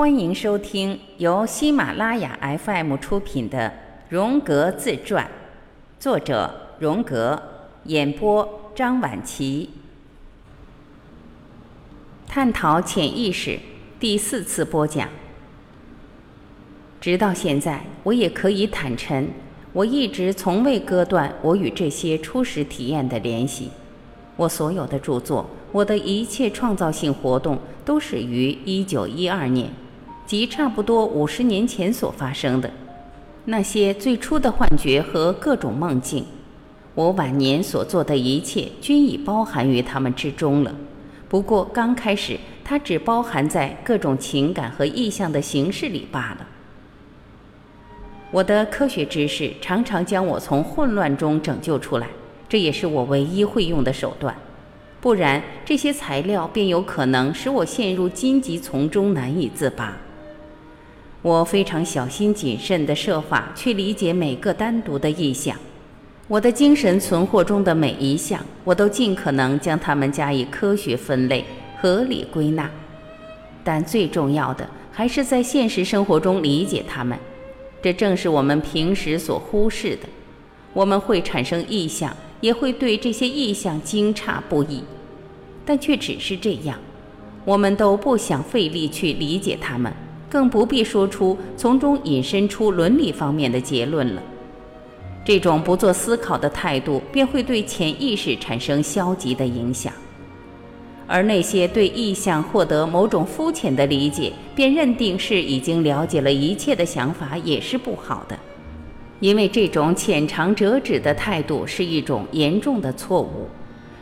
欢迎收听由喜马拉雅 FM 出品的《荣格自传》，作者荣格，演播张晚琪。探讨潜意识第四次播讲。直到现在，我也可以坦诚，我一直从未割断我与这些初始体验的联系。我所有的著作，我的一切创造性活动，都始于1912年，即差不多五十年前所发生的那些最初的幻觉和各种梦境。我晚年所做的一切，均已包含于它们之中了。不过刚开始，它只包含在各种情感和意象的形式里罢了。我的科学知识常常将我从混乱中拯救出来，这也是我唯一会用的手段。不然，这些材料便有可能使我陷入荆棘丛中难以自拔。我非常小心谨慎地设法去理解每个单独的意象，我的精神存货中的每一项，我都尽可能将它们加以科学分类、合理归纳。但最重要的还是在现实生活中理解它们。这正是我们平时所忽视的。我们会产生意象，也会对这些意象惊诧不已，但却只是这样。我们都不想费力去理解它们，更不必说出从中引申出伦理方面的结论了。这种不做思考的态度，便会对潜意识产生消极的影响。而那些对意象获得某种肤浅的理解，便认定是已经了解了一切的想法，也是不好的。因为这种浅尝辄止的态度是一种严重的错误。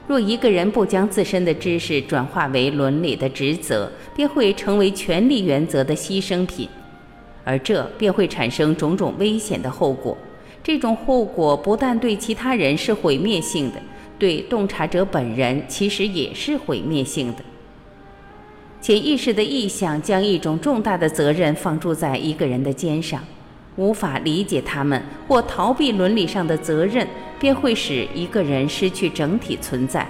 若一个人不将自身的知识转化为伦理的职责，便会成为权力原则的牺牲品，而这便会产生种种危险的后果。这种后果不但对其他人是毁灭性的。对洞察者本人其实也是毁灭性的。潜意识的意向将一种重大的责任放诸在一个人的肩上，无法理解他们或逃避伦理上的责任，便会使一个人失去整体存在，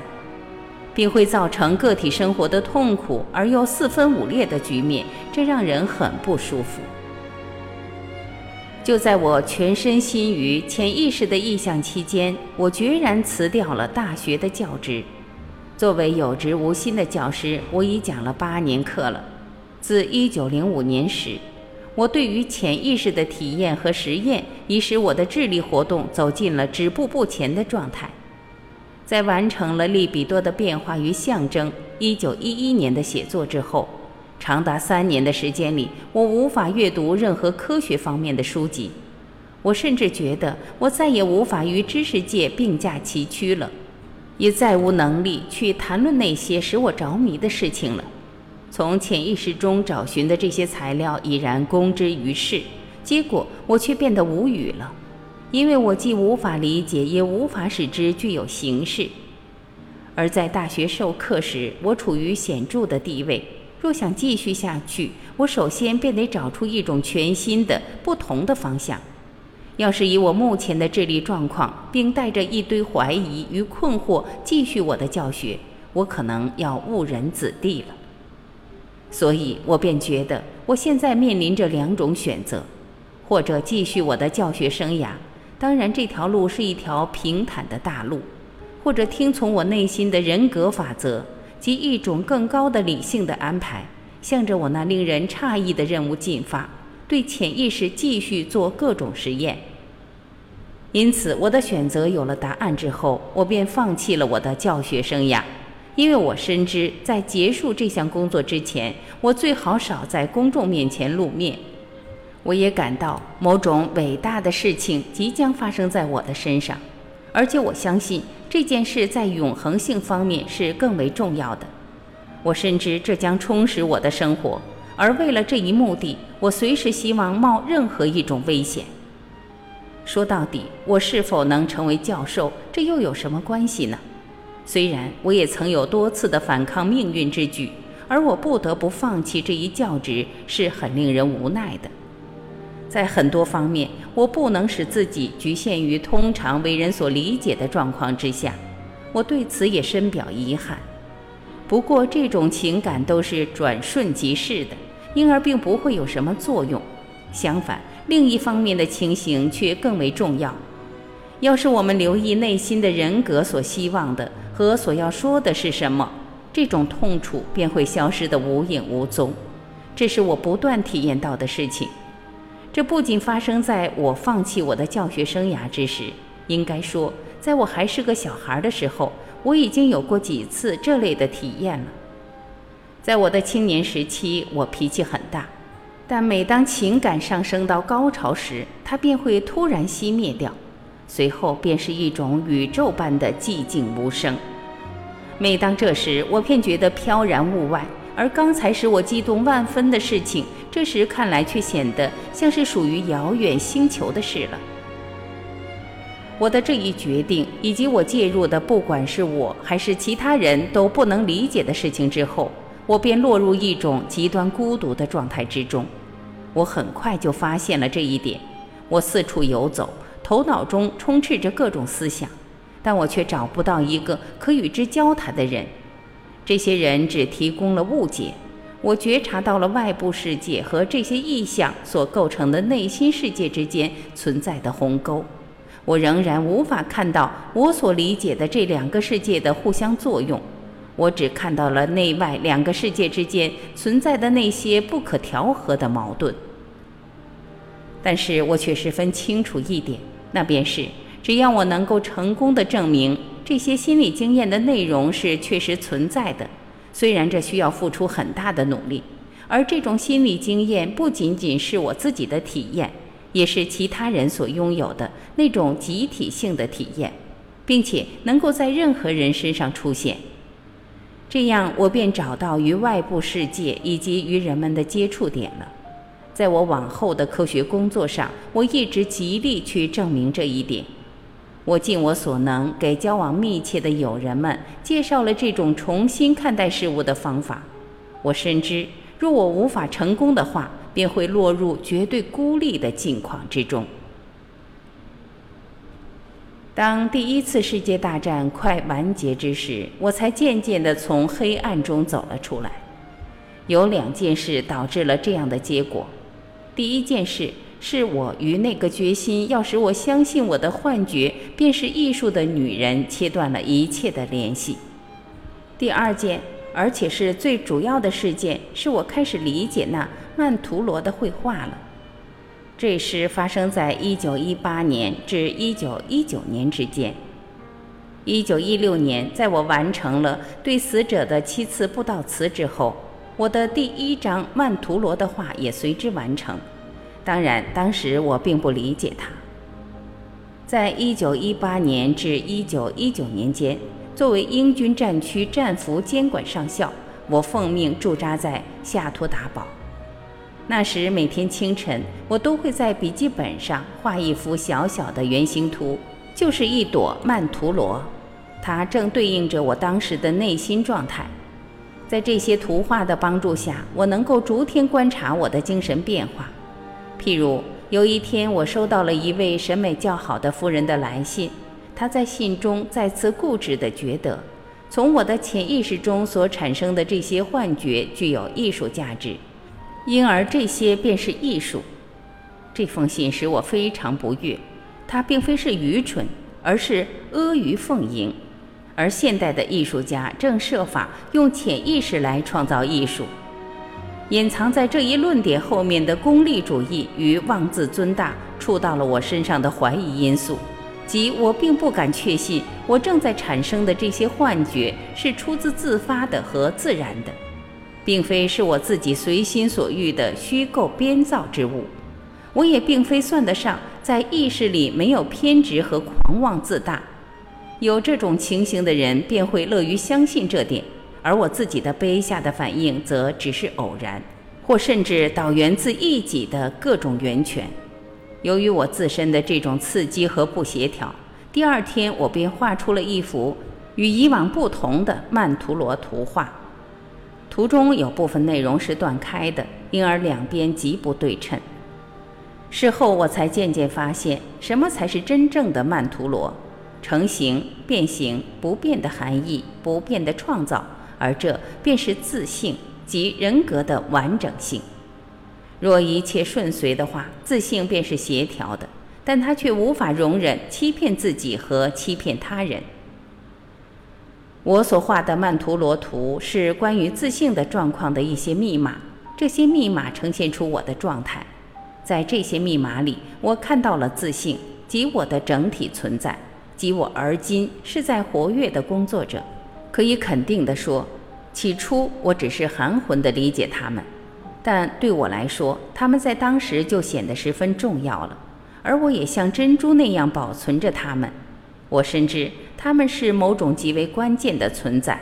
并会造成个体生活的痛苦而又四分五裂的局面，这让人很不舒服。就在我全身心于潜意识的意向期间，我决然辞掉了大学的教职。作为有职无薪的教师，我已讲了八年课了。自1905年始，我对于潜意识的体验和实验，已使我的智力活动走进了止步不前的状态。在完成了利比多的变化与象征1911年的写作之后。长达三年的时间里，我无法阅读任何科学方面的书籍。我甚至觉得我再也无法与知识界并驾齐驱了，也再无能力去谈论那些使我着迷的事情了。从潜意识中找寻的这些材料已然公之于世，结果我却变得无语了，因为我既无法理解，也无法使之具有形式。而在大学授课时，我处于显著的地位。若想继续下去，我首先便得找出一种全新的、不同的方向。要是以我目前的智力状况，并带着一堆怀疑与困惑继续我的教学，我可能要误人子弟了。所以我便觉得，我现在面临着两种选择：或者继续我的教学生涯，当然这条路是一条平坦的大路；或者听从我内心的人格法则。及一种更高的理性的安排，向着我那令人诧异的任务进发，对潜意识继续做各种实验。因此，我的选择有了答案之后，我便放弃了我的教学生涯，因为我深知在结束这项工作之前，我最好少在公众面前露面。我也感到某种伟大的事情即将发生在我的身上，而且我相信。这件事在永恒性方面是更为重要的，我深知这将充实我的生活，而为了这一目的，我随时希望冒任何一种危险。说到底，我是否能成为教授，这又有什么关系呢？虽然我也曾有多次的反抗命运之举，而我不得不放弃这一教职，是很令人无奈的。在很多方面，我不能使自己局限于通常为人所理解的状况之下，我对此也深表遗憾。不过，这种情感都是转瞬即逝的，因而并不会有什么作用。相反，另一方面的情形却更为重要。要是我们留意内心的人格所希望的和所要说的是什么，这种痛楚便会消失得无影无踪。这是我不断体验到的事情。这不仅发生在我放弃我的教学生涯之时，应该说，在我还是个小孩的时候，我已经有过几次这类的体验了。在我的青年时期，我脾气很大，但每当情感上升到高潮时，它便会突然熄灭掉，随后便是一种宇宙般的寂静无声。每当这时，我便觉得飘然物外，而刚才使我激动万分的事情，这时看来却显得像是属于遥远星球的事了。我的这一决定，以及我介入的，不管是我还是其他人都不能理解的事情之后，我便落入一种极端孤独的状态之中。我很快就发现了这一点。我四处游走，头脑中充斥着各种思想，但我却找不到一个可与之交谈的人。这些人只提供了误解。我觉察到了外部世界和这些意象所构成的内心世界之间存在的鸿沟。我仍然无法看到我所理解的这两个世界的互相作用，我只看到了内外两个世界之间存在的那些不可调和的矛盾。但是我却十分清楚一点，那便是只要我能够成功的证明这些心理经验的内容是确实存在的，虽然这需要付出很大的努力，而这种心理经验不仅仅是我自己的体验。也是其他人所拥有的那种集体性的体验，并且能够在任何人身上出现。这样，我便找到与外部世界以及与人们的接触点了。在我往后的科学工作上，我一直极力去证明这一点。我尽我所能给交往密切的友人们介绍了这种重新看待事物的方法。我深知，若我无法成功的话，便会落入绝对孤立的境况之中。当第一次世界大战快完结之时，我才渐渐地从黑暗中走了出来。有两件事导致了这样的结果：第一件事是我与那个决心要使我相信我的幻觉便是艺术的女人切断了一切的联系；第二件。而且是最主要的事件，是我开始理解那曼陀罗的绘画了。这事发生在1918年至1919年之间。1916年，在我完成了对死者的七次布道词之后，我的第一张曼陀罗的画也随之完成。当然，当时我并不理解它。在1918年至1919年间。作为英军战区战俘监管上校，我奉命驻扎在夏托达堡。那时每天清晨，我都会在笔记本上画一幅小小的圆形图，就是一朵曼陀罗，它正对应着我当时的内心状态。在这些图画的帮助下，我能够逐天观察我的精神变化。譬如有一天，我收到了一位审美较好的夫人的来信。她在信中再次固执地觉得，从我的潜意识中所产生的这些幻觉具有艺术价值，因而这些便是艺术。这封信使我非常不悦。它并非是愚蠢，而是阿谀奉迎。而现代的艺术家正设法用潜意识来创造艺术。隐藏在这一论点后面的功利主义与妄自尊大，触到了我身上的怀疑因素。即我并不敢确信，我正在产生的这些幻觉是出自自发的和自然的，并非是我自己随心所欲的虚构编造之物。我也并非算得上在意识里没有偏执和狂妄自大。有这种情形的人便会乐于相信这点，而我自己的卑下的反应则只是偶然，或甚至导源自一己的各种源泉。由于我自身的这种刺激和不协调，第二天我便画出了一幅与以往不同的曼陀罗图画。图中有部分内容是断开的，因而两边极不对称。事后我才渐渐发现，什么才是真正的曼陀罗：成形、变形、不变的含义、不变的创造，而这便是自性及人格的完整性。若一切顺遂的话，自性便是协调的，但他却无法容忍欺骗自己和欺骗他人。我所画的曼陀罗图是关于自性的状况的一些密码，这些密码呈现出我的状态。在这些密码里，我看到了自性及我的整体存在，即我而今是在活跃的工作者。可以肯定地说，起初我只是含混地理解他们，但对我来说，他们在当时就显得十分重要了，而我也像珍珠那样保存着它们。我深知他们是某种极为关键的存在。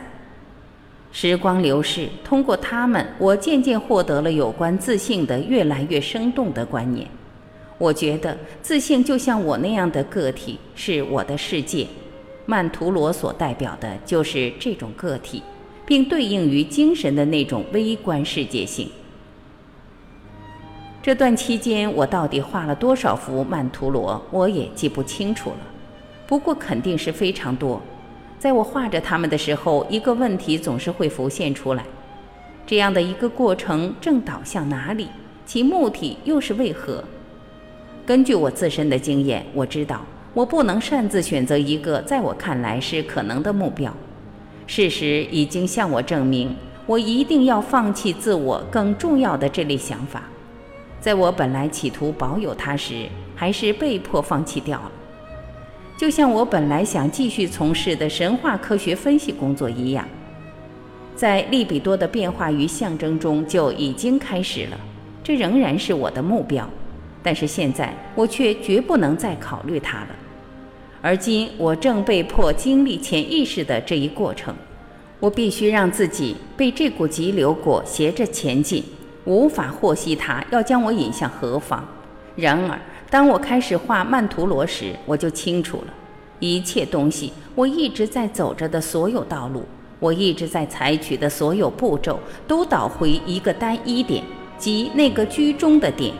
时光流逝，通过他们，我渐渐获得了有关自信的越来越生动的观念。我觉得自信就像我那样的个体，是我的世界。曼陀罗所代表的就是这种个体，并对应于精神的那种微观世界性。这段期间，我到底画了多少幅曼陀罗，我也记不清楚了。不过肯定是非常多。在我画着它们的时候，一个问题总是会浮现出来：这样的一个过程正导向哪里？其目的又是为何？根据我自身的经验，我知道我不能擅自选择一个在我看来是可能的目标。事实已经向我证明，我一定要放弃自我更重要的这类想法。在我本来企图保有它时，还是被迫放弃掉了。就像我本来想继续从事的神话科学分析工作一样，在利比多的变化与象征中就已经开始了，这仍然是我的目标。但是现在我却绝不能再考虑它了。而今我正被迫经历潜意识的这一过程，我必须让自己被这股急流裹挟着前进，无法获悉它要将我引向何方。然而。当我开始画曼陀罗时，我就清楚了，一切东西，我一直在走着的所有道路，我一直在采取的所有步骤，都导回一个单一点，即那个居中的点。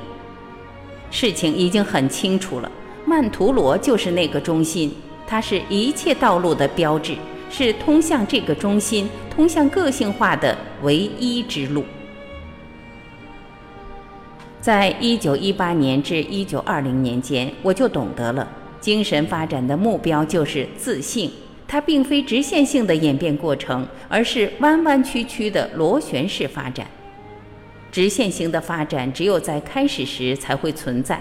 事情已经很清楚了，曼陀罗就是那个中心，它是一切道路的标志，是通向这个中心、通向个性化的唯一之路。在一九一八年至一九二零年间，我就懂得了精神发展的目标就是自信。它并非直线性的演变过程，而是弯弯曲曲的螺旋式发展。直线型的发展只有在开始时才会存在，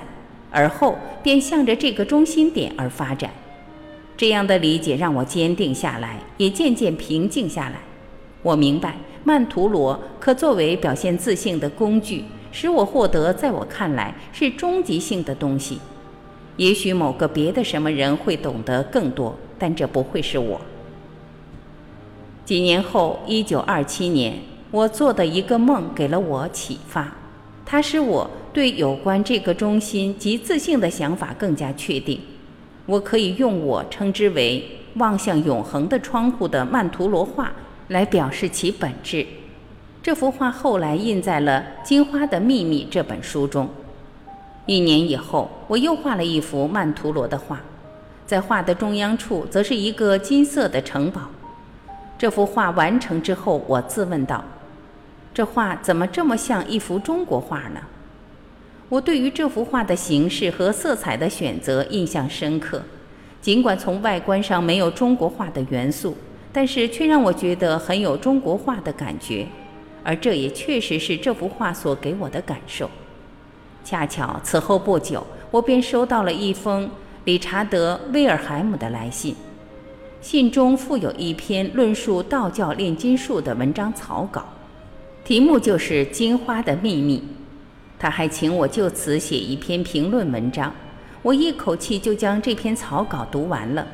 而后便向着这个中心点而发展。这样的理解让我坚定下来，也渐渐平静下来。我明白，曼陀罗可作为表现自信的工具。使我获得在我看来是终极性的东西，也许某个别的什么人会懂得更多，但这不会是我。几年后，一九二七年，我做的一个梦给了我启发，它使我对有关这个中心及自信的想法更加确定。我可以用我称之为“望向永恒的窗户”的曼陀罗画来表示其本质。这幅画后来印在了《金花的秘密》这本书中。一年以后，我又画了一幅曼陀罗的画，在画的中央处则是一个金色的城堡。这幅画完成之后，我自问道：“这画怎么这么像一幅中国画呢？”我对于这幅画的形式和色彩的选择印象深刻，尽管从外观上没有中国画的元素，但是却让我觉得很有中国画的感觉。而这也确实是这幅画所给我的感受。恰巧此后不久，我便收到了一封理查德·威尔海姆的来信，信中附有一篇论述道教炼金术的文章草稿，题目就是《金花的秘密》。他还请我就此写一篇评论文章。我一口气就将这篇草稿读完了，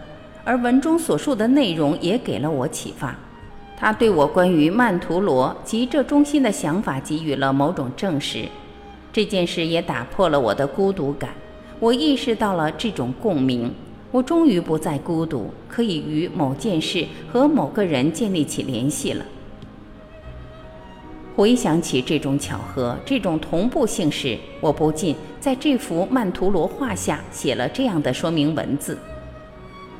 而文中所述的内容也给了我启发。他对我关于曼陀罗及这中心的想法给予了某种证实，这件事也打破了我的孤独感。我意识到了这种共鸣，我终于不再孤独，可以与某件事和某个人建立起联系了。回想起这种巧合、这种同步性时，我不禁在这幅曼陀罗画下写了这样的说明文字：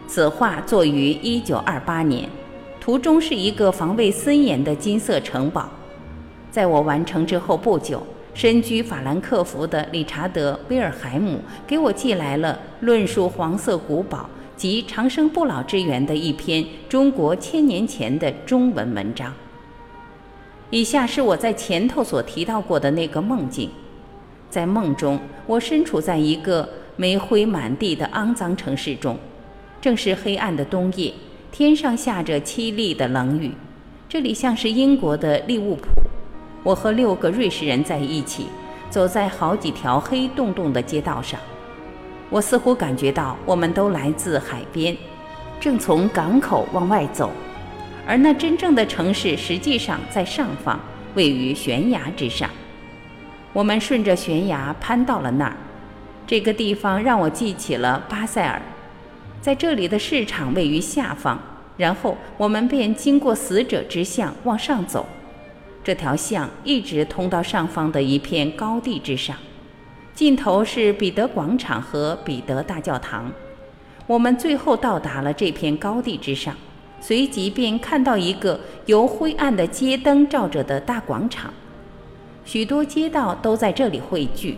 此画作于一九二八年。图中是一个防卫森严的金色城堡，在我完成之后不久，身居法兰克福的理查德·威尔海姆给我寄来了论述黄色古堡及长生不老之源的一篇中国千年前的中文文章。以下是我在前头所提到过的那个梦境。在梦中，我身处在一个煤灰满地的肮脏城市中，正是黑暗的冬夜，天上下着凄厉的冷雨。这里像是英国的利物浦。我和六个瑞士人在一起，走在好几条黑洞洞的街道上。我似乎感觉到我们都来自海边，正从港口往外走，而那真正的城市实际上在上方，位于悬崖之上。我们顺着悬崖攀到了那儿。这个地方让我记起了巴塞尔，在这里的市场位于下方。然后我们便经过死者之巷往上走。这条巷一直通到上方的一片高地之上，尽头是彼得广场和彼得大教堂。我们最后到达了这片高地之上，随即便看到一个由灰暗的街灯照着的大广场，许多街道都在这里汇聚。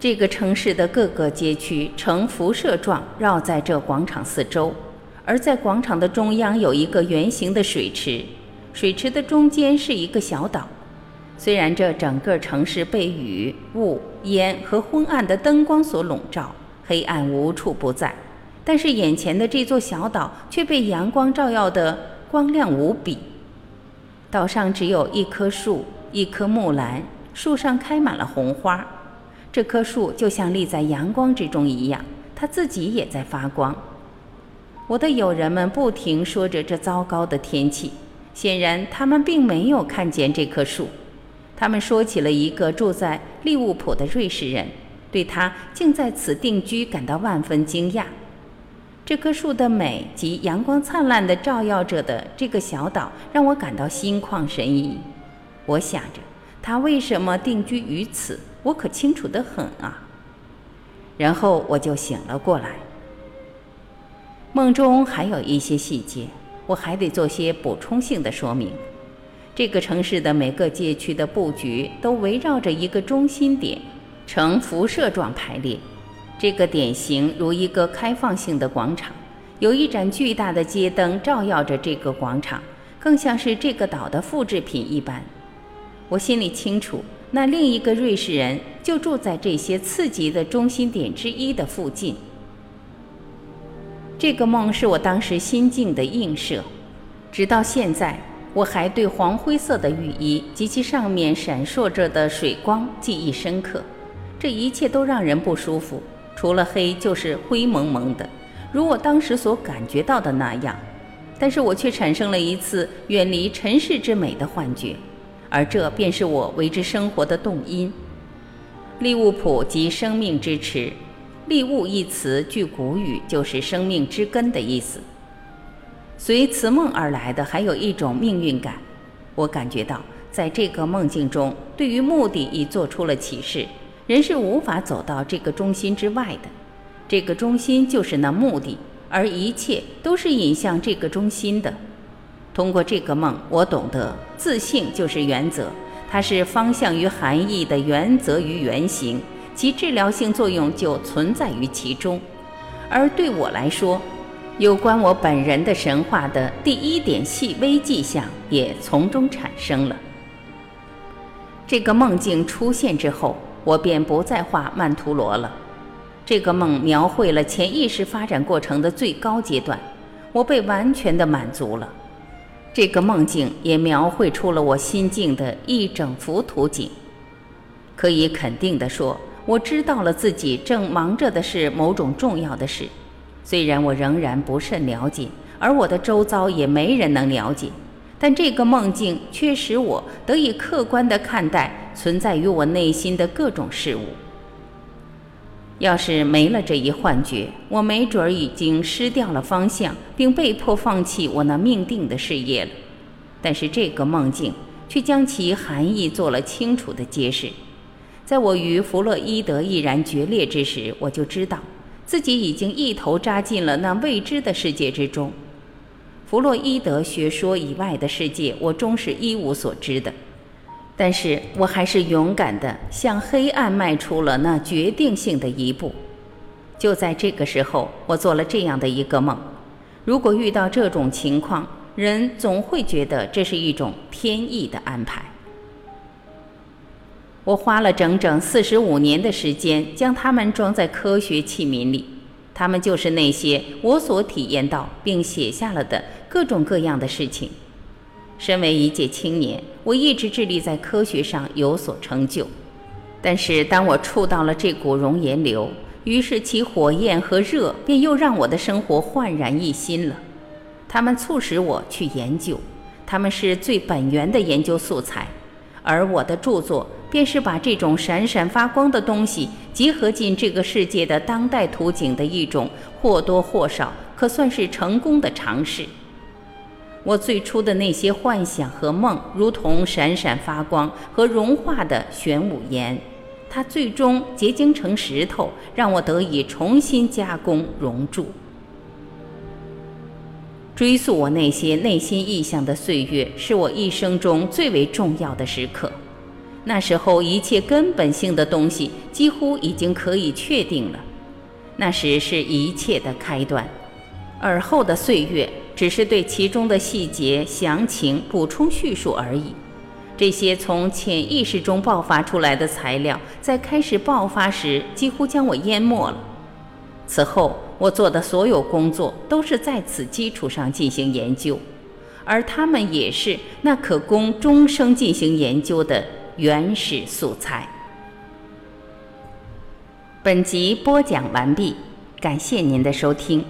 这个城市的各个街区呈辐射状绕在这广场四周，而在广场的中央有一个圆形的水池。水池的中间是一个小岛，虽然这整个城市被雨、雾、烟和昏暗的灯光所笼罩，黑暗无处不在，但是眼前的这座小岛却被阳光照耀得光亮无比。岛上只有一棵树，一棵木兰，树上开满了红花。这棵树就像立在阳光之中一样，它自己也在发光。我的友人们不停说着这糟糕的天气。显然，他们并没有看见这棵树。他们说起了一个住在利物浦的瑞士人，对他竟在此定居感到万分惊讶。这棵树的美及阳光灿烂的照耀着的这个小岛，让我感到心旷神怡。我想着，他为什么定居于此，我可清楚得很啊。然后我就醒了过来。梦中还有一些细节。我还得做些补充性的说明。这个城市的每个街区的布局都围绕着一个中心点，呈辐射状排列。这个典型如一个开放性的广场，有一盏巨大的街灯照耀着这个广场，更像是这个岛的复制品一般。我心里清楚，那另一个瑞士人就住在这些刺激的中心点之一的附近。这个梦是我当时心境的映射，直到现在，我还对黄灰色的雨衣及其上面闪烁着的水光记忆深刻。这一切都让人不舒服，除了黑就是灰蒙蒙的，如我当时所感觉到的那样。但是我却产生了一次远离尘世之美的幻觉，而这便是我为之生活的动因。利物浦即生命之池。利物一词，据古语就是生命之根的意思。随此梦而来的还有一种命运感。我感觉到，在这个梦境中，对于目的已做出了启示。人是无法走到这个中心之外的，这个中心就是那目的，而一切都是引向这个中心的。通过这个梦，我懂得自信就是原则，它是方向与含义的原则与原型。其治疗性作用就存在于其中，而对我来说，有关我本人的神话的第一点细微迹象也从中产生了。这个梦境出现之后，我便不再画曼陀罗了。这个梦描绘了潜意识发展过程的最高阶段，我被完全的满足了。这个梦境也描绘出了我心境的一整幅图景。可以肯定地说。我知道了自己正忙着的是某种重要的事，虽然我仍然不甚了解，而我的周遭也没人能了解，但这个梦境却使我得以客观地看待存在于我内心的各种事物。要是没了这一幻觉，我没准儿已经失掉了方向，并被迫放弃我那命定的事业了。但是这个梦境却将其含义做了清楚的揭示。在我与弗洛伊德毅然决裂之时，我就知道自己已经一头扎进了那未知的世界之中。弗洛伊德学说以外的世界，我终是一无所知的。但是我还是勇敢地向黑暗迈出了那决定性的一步。就在这个时候，我做了这样的一个梦：如果遇到这种情况，人总会觉得这是一种天意的安排。我花了整整四十五年的时间将它们装在科学器皿里，它们就是那些我所体验到并写下了的各种各样的事情。身为一介青年，我一直致力在科学上有所成就，但是当我触到了这股熔岩流，于是其火焰和热便又让我的生活焕然一新了。它们促使我去研究，它们是最本源的研究素材，而我的著作。便是把这种闪闪发光的东西结合进这个世界的当代图景的一种或多或少可算是成功的尝试。我最初的那些幻想和梦，如同闪闪发光和融化的玄武岩，它最终结晶成石头，让我得以重新加工熔铸。追溯我那些内心意象的岁月，是我一生中最为重要的时刻。那时候，一切根本性的东西几乎已经可以确定了。那时是一切的开端，而后的岁月只是对其中的细节详情补充叙述而已。这些从潜意识中爆发出来的材料，在开始爆发时几乎将我淹没了。此后，我做的所有工作都是在此基础上进行研究，而它们也是那可供终生进行研究的。原始素材。本集播讲完毕，感谢您的收听。